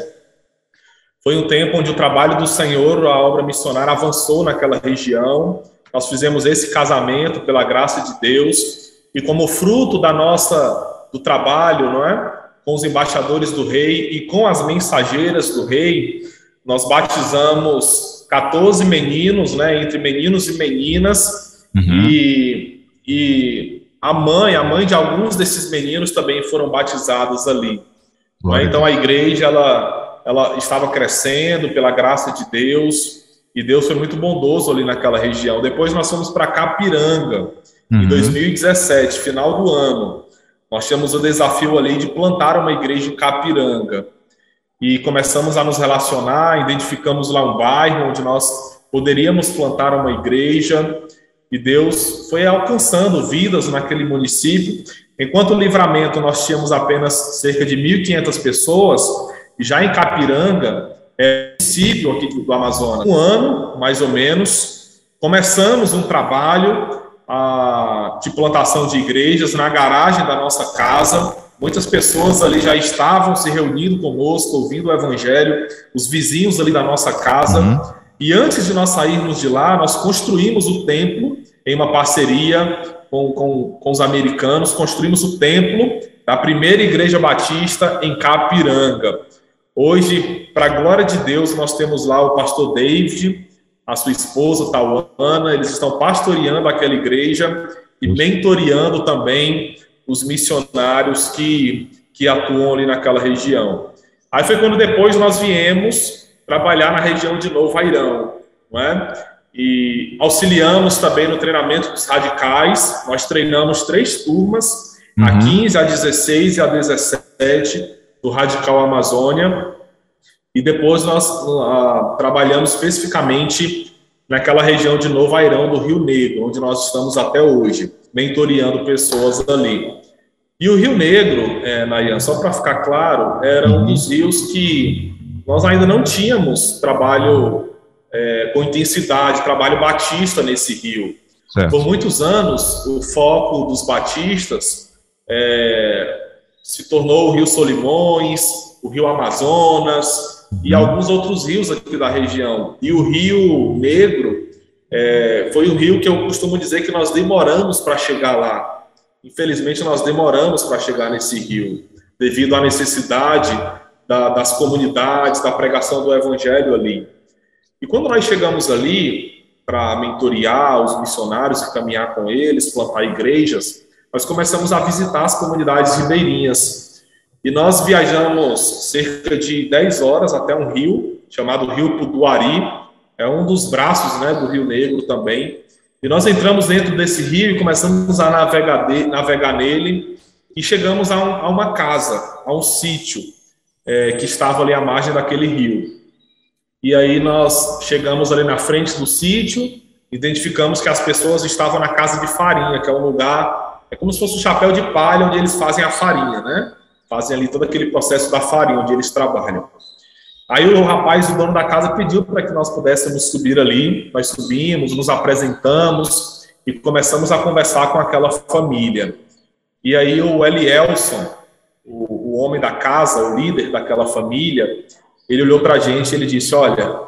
foi um tempo onde o trabalho do Senhor, a obra missionária, avançou naquela região. Nós fizemos esse casamento pela graça de Deus e como fruto da nossa do trabalho, não é, com os embaixadores do rei e com as mensageiras do rei, nós batizamos 14 meninos, né, entre meninos e meninas, uhum. e e a mãe, a mãe de alguns desses meninos também foram batizados ali. Né? Então a igreja ela, ela estava crescendo pela graça de Deus e Deus foi muito bondoso ali naquela região. Depois nós fomos para Capiranga uhum. em 2017, final do ano. Nós tínhamos o desafio ali de plantar uma igreja em Capiranga e começamos a nos relacionar, identificamos lá um bairro onde nós poderíamos plantar uma igreja e Deus foi alcançando vidas naquele município. Enquanto o livramento nós tínhamos apenas cerca de 1.500 pessoas, já em Capiranga, é município aqui do Amazonas, um ano mais ou menos, começamos um trabalho ah, de plantação de igrejas na garagem da nossa casa. Muitas pessoas ali já estavam se reunindo conosco, ouvindo o evangelho, os vizinhos ali da nossa casa. Uhum. E antes de nós sairmos de lá, nós construímos o templo em uma parceria com, com, com os americanos, construímos o templo da primeira igreja batista em Capiranga. Hoje, para a glória de Deus, nós temos lá o pastor David, a sua esposa, Tauana, eles estão pastoreando aquela igreja e mentoreando também os missionários que, que atuam ali naquela região. Aí foi quando depois nós viemos trabalhar na região de Novo Airão, não é? E auxiliamos também no treinamento dos radicais. Nós treinamos três turmas, uhum. a 15, a 16 e a 17 do Radical Amazônia. E depois nós uh, trabalhamos especificamente naquela região de Novo Airão do Rio Negro, onde nós estamos até hoje, mentoreando pessoas ali. E o Rio Negro, é, Nayan, só para ficar claro, era um dos rios que nós ainda não tínhamos trabalho é, com intensidade, trabalho batista nesse rio. Certo. Por muitos anos, o foco dos batistas é, se tornou o Rio Solimões, o Rio Amazonas e uhum. alguns outros rios aqui da região. E o Rio Negro é, foi um rio que eu costumo dizer que nós demoramos para chegar lá. Infelizmente, nós demoramos para chegar nesse rio, devido à necessidade da, das comunidades, da pregação do evangelho ali. E quando nós chegamos ali para mentorear os missionários e caminhar com eles, plantar igrejas, nós começamos a visitar as comunidades ribeirinhas. E nós viajamos cerca de 10 horas até um rio chamado Rio Puduari, é um dos braços né, do Rio Negro também. E nós entramos dentro desse rio e começamos a navegar, de, navegar nele e chegamos a, um, a, uma casa, a um sítio é, que estava ali à margem daquele rio. E aí nós chegamos ali na frente do sítio, identificamos que as pessoas estavam na casa de farinha, que é um lugar, é como se fosse um chapéu de palha onde eles fazem a farinha, né? Fazem ali todo aquele processo da farinha onde eles trabalham. Aí o rapaz, o dono da casa, pediu para que nós pudéssemos subir ali. Nós subimos, nos apresentamos e começamos a conversar com aquela família. E aí o Elielson, o, o homem da casa, o líder daquela família, ele olhou para a gente e ele disse: Olha,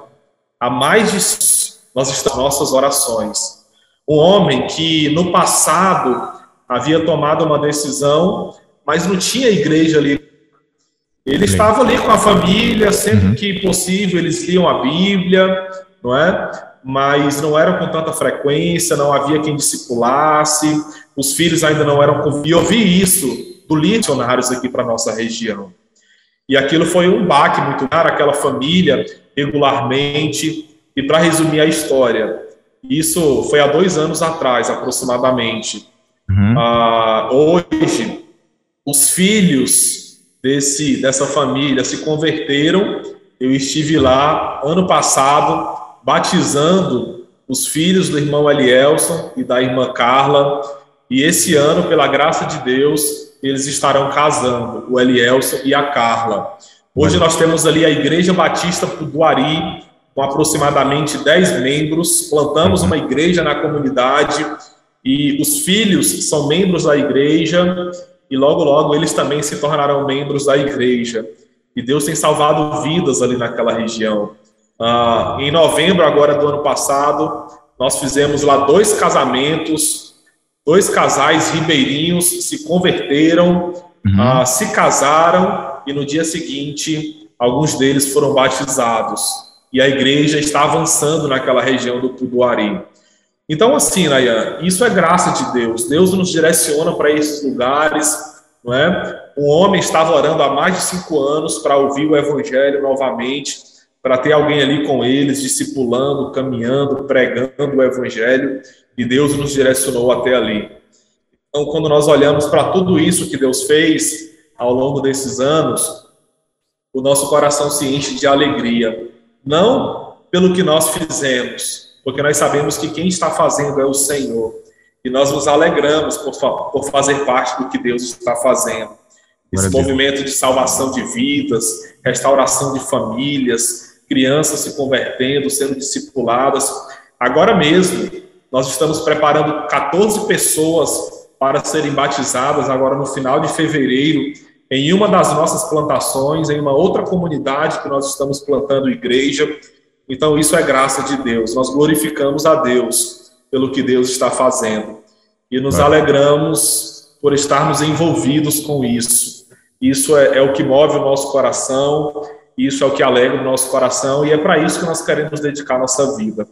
há mais de nós estamos nossas orações. Um homem que no passado havia tomado uma decisão, mas não tinha igreja ali. Ele estava ali com a família, sempre uhum. que possível eles liam a Bíblia, não é? Mas não era com tanta frequência, não havia quem discipulasse, os filhos ainda não eram. E eu vi isso do missionários aqui para nossa região. E aquilo foi um baque muito grande, aquela família regularmente. E para resumir a história, isso foi há dois anos atrás, aproximadamente. Uhum. Ah, hoje, os filhos desse, dessa família se converteram. Eu estive lá ano passado, batizando os filhos do irmão Elielson e da irmã Carla. E esse ano, pela graça de Deus, eles estarão casando, o Elielson e a Carla. Hoje nós temos ali a Igreja Batista Puduari, com aproximadamente 10 membros. Plantamos uma igreja na comunidade e os filhos são membros da igreja e logo, logo eles também se tornarão membros da igreja. E Deus tem salvado vidas ali naquela região. Ah, em novembro, agora do ano passado, nós fizemos lá dois casamentos Dois casais ribeirinhos se converteram, uhum. uh, se casaram e no dia seguinte alguns deles foram batizados. E a igreja está avançando naquela região do Puduari. Então, assim, Nayan, isso é graça de Deus. Deus nos direciona para esses lugares, não é? Um homem estava orando há mais de cinco anos para ouvir o evangelho novamente, para ter alguém ali com eles, discipulando, caminhando, pregando o evangelho e Deus nos direcionou até ali. Então, quando nós olhamos para tudo isso que Deus fez ao longo desses anos, o nosso coração se enche de alegria, não pelo que nós fizemos, porque nós sabemos que quem está fazendo é o Senhor, e nós nos alegramos por, por fazer parte do que Deus está fazendo. Esse movimento de salvação de vidas, restauração de famílias, crianças se convertendo, sendo discipuladas. Agora mesmo, nós estamos preparando 14 pessoas para serem batizadas agora no final de fevereiro, em uma das nossas plantações, em uma outra comunidade que nós estamos plantando igreja. Então, isso é graça de Deus. Nós glorificamos a Deus pelo que Deus está fazendo e nos é. alegramos por estarmos envolvidos com isso. Isso é, é o que move o nosso coração, isso é o que alegra o nosso coração e é para isso que nós queremos dedicar nossa vida.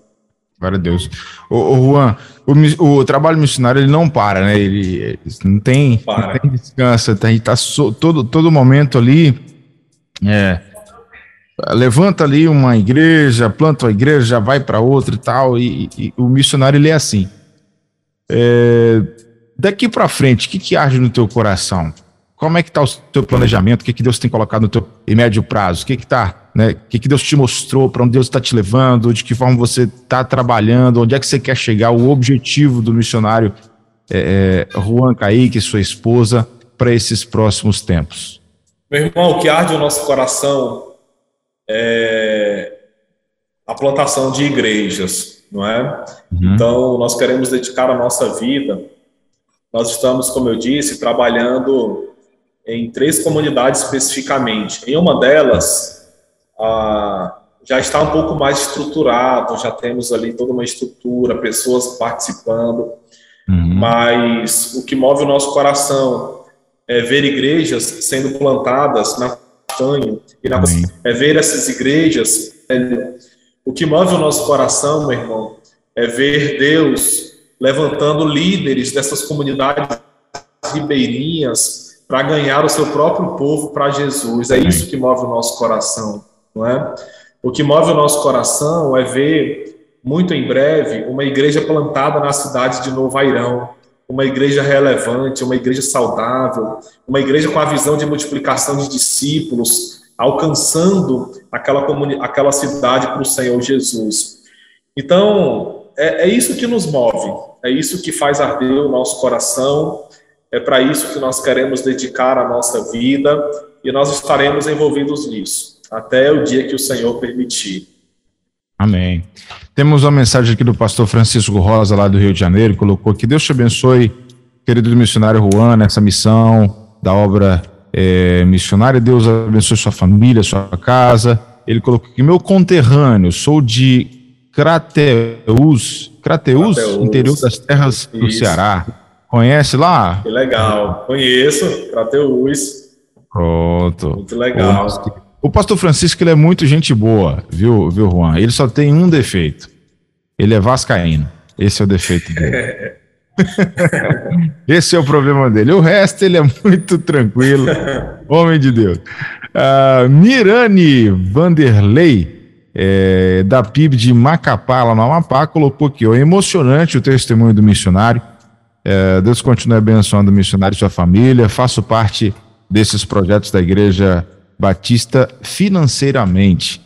Glória a Deus. O, o Juan, o, o, trabalho missionário ele não para, né? Ele, ele não, tem, não tem descansa, tá, tá so, todo, todo momento ali. É, levanta ali uma igreja, planta uma igreja, já vai para outra e tal. E, e, o missionário ele é assim. É, daqui para frente, o que, que age no teu coração? Como é que está o teu planejamento? O que, que Deus tem colocado no teu em médio prazo? O que está, né? O que, que Deus te mostrou? Para onde Deus está te levando? De que forma você está trabalhando? Onde é que você quer chegar? O objetivo do missionário é, é, Juan Kaique, sua esposa, para esses próximos tempos? Meu irmão, o que arde o nosso coração é a plantação de igrejas, não é? Uhum. Então, nós queremos dedicar a nossa vida. Nós estamos, como eu disse, trabalhando em três comunidades especificamente. Em uma delas, já está um pouco mais estruturado, já temos ali toda uma estrutura, pessoas participando, uhum. mas o que move o nosso coração é ver igrejas sendo plantadas na montanha, e na, é ver essas igrejas. É, o que move o nosso coração, meu irmão, é ver Deus levantando líderes dessas comunidades ribeirinhas, para ganhar o seu próprio povo para Jesus. É isso que move o nosso coração, não é? O que move o nosso coração é ver muito em breve uma igreja plantada na cidade de Novo Airão, uma igreja relevante, uma igreja saudável, uma igreja com a visão de multiplicação de discípulos, alcançando aquela, aquela cidade para o Senhor Jesus. Então, é, é isso que nos move, é isso que faz arder o nosso coração, é para isso que nós queremos dedicar a nossa vida e nós estaremos envolvidos nisso, até o dia que o Senhor permitir. Amém. Temos uma mensagem aqui do pastor Francisco Rosa, lá do Rio de Janeiro, colocou que Deus te abençoe, querido missionário Juan, nessa missão da obra é, missionária. Deus abençoe sua família, sua casa. Ele colocou que meu conterrâneo, sou de Crateus, Crateus, Crateus. interior das terras Isso. do Ceará. Conhece lá? Que legal. Conheço, Crateus. Pronto. Muito legal. O pastor Francisco ele é muito gente boa, viu, viu, Juan? Ele só tem um defeito. Ele é vascaíno. Esse é o defeito dele. Esse é o problema dele. O resto ele é muito tranquilo. Homem de Deus. Uh, Mirani Vanderlei, é, da PIB de Macapá, lá no Amapá, colocou aqui: ó, emocionante o testemunho do missionário. É, Deus continue abençoando o missionário e sua família. Faço parte desses projetos da Igreja Batista financeiramente.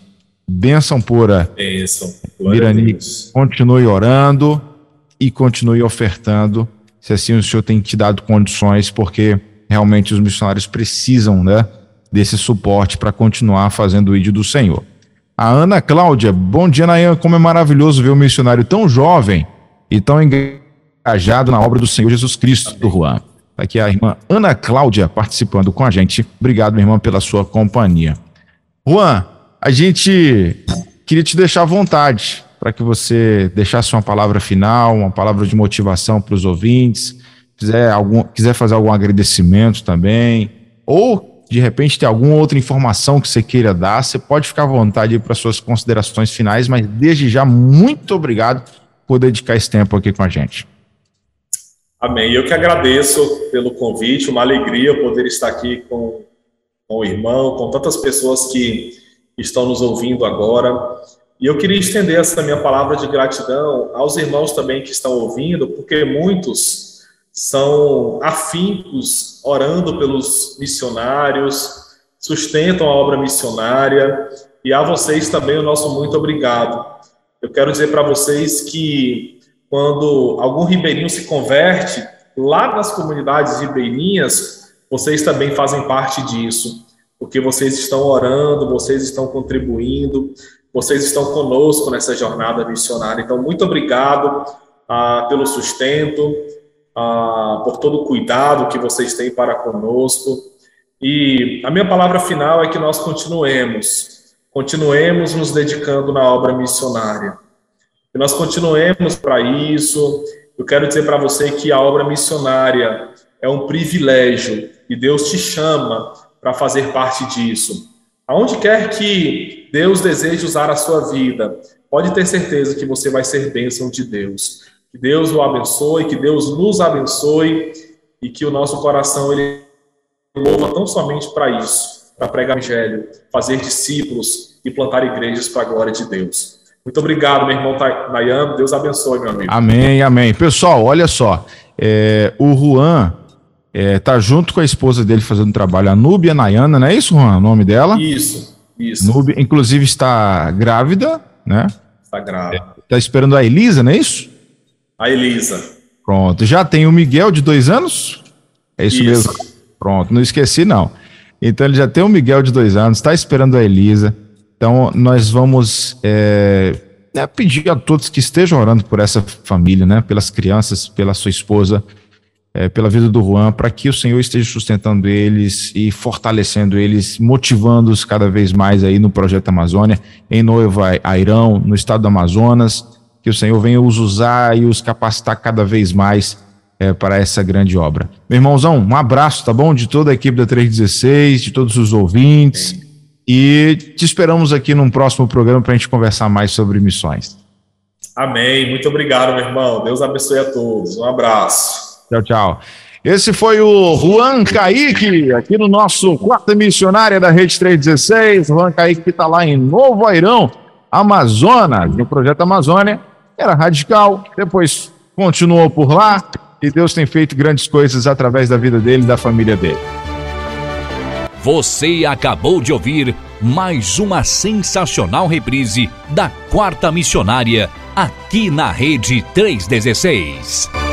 Bênção pura. Bênção. Mirani, continue orando e continue ofertando, se assim o Senhor tem te dado condições, porque realmente os missionários precisam né, desse suporte para continuar fazendo o ídolo do Senhor. A Ana Cláudia, bom dia, Nayan. Como é maravilhoso ver um missionário tão jovem e tão engajado engajado na obra do Senhor Jesus Cristo, do Juan. Tá aqui a irmã Ana Cláudia participando com a gente. Obrigado, minha irmã, pela sua companhia. Juan, a gente queria te deixar à vontade para que você deixasse uma palavra final, uma palavra de motivação para os ouvintes, quiser, algum, quiser fazer algum agradecimento também, ou de repente ter alguma outra informação que você queira dar, você pode ficar à vontade para suas considerações finais, mas desde já, muito obrigado por dedicar esse tempo aqui com a gente. Amém. Eu que agradeço pelo convite, uma alegria poder estar aqui com, com o irmão, com tantas pessoas que estão nos ouvindo agora. E eu queria estender essa minha palavra de gratidão aos irmãos também que estão ouvindo, porque muitos são afincos orando pelos missionários, sustentam a obra missionária, e a vocês também o nosso muito obrigado. Eu quero dizer para vocês que quando algum ribeirinho se converte, lá nas comunidades ribeirinhas, vocês também fazem parte disso, porque vocês estão orando, vocês estão contribuindo, vocês estão conosco nessa jornada missionária. Então, muito obrigado ah, pelo sustento, ah, por todo o cuidado que vocês têm para conosco. E a minha palavra final é que nós continuemos, continuemos nos dedicando na obra missionária que nós continuemos para isso. Eu quero dizer para você que a obra missionária é um privilégio e Deus te chama para fazer parte disso. Aonde quer que Deus deseje usar a sua vida, pode ter certeza que você vai ser bênção de Deus. Que Deus o abençoe, que Deus nos abençoe e que o nosso coração ele louva tão somente para isso, para pregar o evangelho, fazer discípulos e plantar igrejas para a glória de Deus. Muito obrigado, meu irmão Nayan. Deus abençoe, meu amigo. Amém, amém. Pessoal, olha só. É, o Juan é, tá junto com a esposa dele fazendo trabalho, a Núbia Nayana, não é isso, Juan? O nome dela? Isso, isso. Núbia, inclusive, está grávida, né? Está grávida. Está esperando a Elisa, não é isso? A Elisa. Pronto. Já tem o Miguel de dois anos? É isso, isso. mesmo? Pronto, não esqueci, não. Então ele já tem o Miguel de dois anos, está esperando a Elisa. Então, nós vamos é, é, pedir a todos que estejam orando por essa família, né, pelas crianças, pela sua esposa, é, pela vida do Juan, para que o Senhor esteja sustentando eles e fortalecendo eles, motivando-os cada vez mais aí no Projeto Amazônia, em Noiva Airão, no estado do Amazonas, que o Senhor venha os usar e os capacitar cada vez mais é, para essa grande obra. Meu irmãozão, um abraço, tá bom? De toda a equipe da 316, de todos os ouvintes. E te esperamos aqui num próximo programa para a gente conversar mais sobre missões. Amém. Muito obrigado, meu irmão. Deus abençoe a todos. Um abraço. Tchau, tchau. Esse foi o Juan Kaique, aqui no nosso quarta missionária da Rede 316. Juan Kaique que está lá em Novo Airão, Amazonas, no projeto Amazônia. Era radical, depois continuou por lá e Deus tem feito grandes coisas através da vida dele e da família dele. Você acabou de ouvir mais uma sensacional reprise da Quarta Missionária, aqui na Rede 316.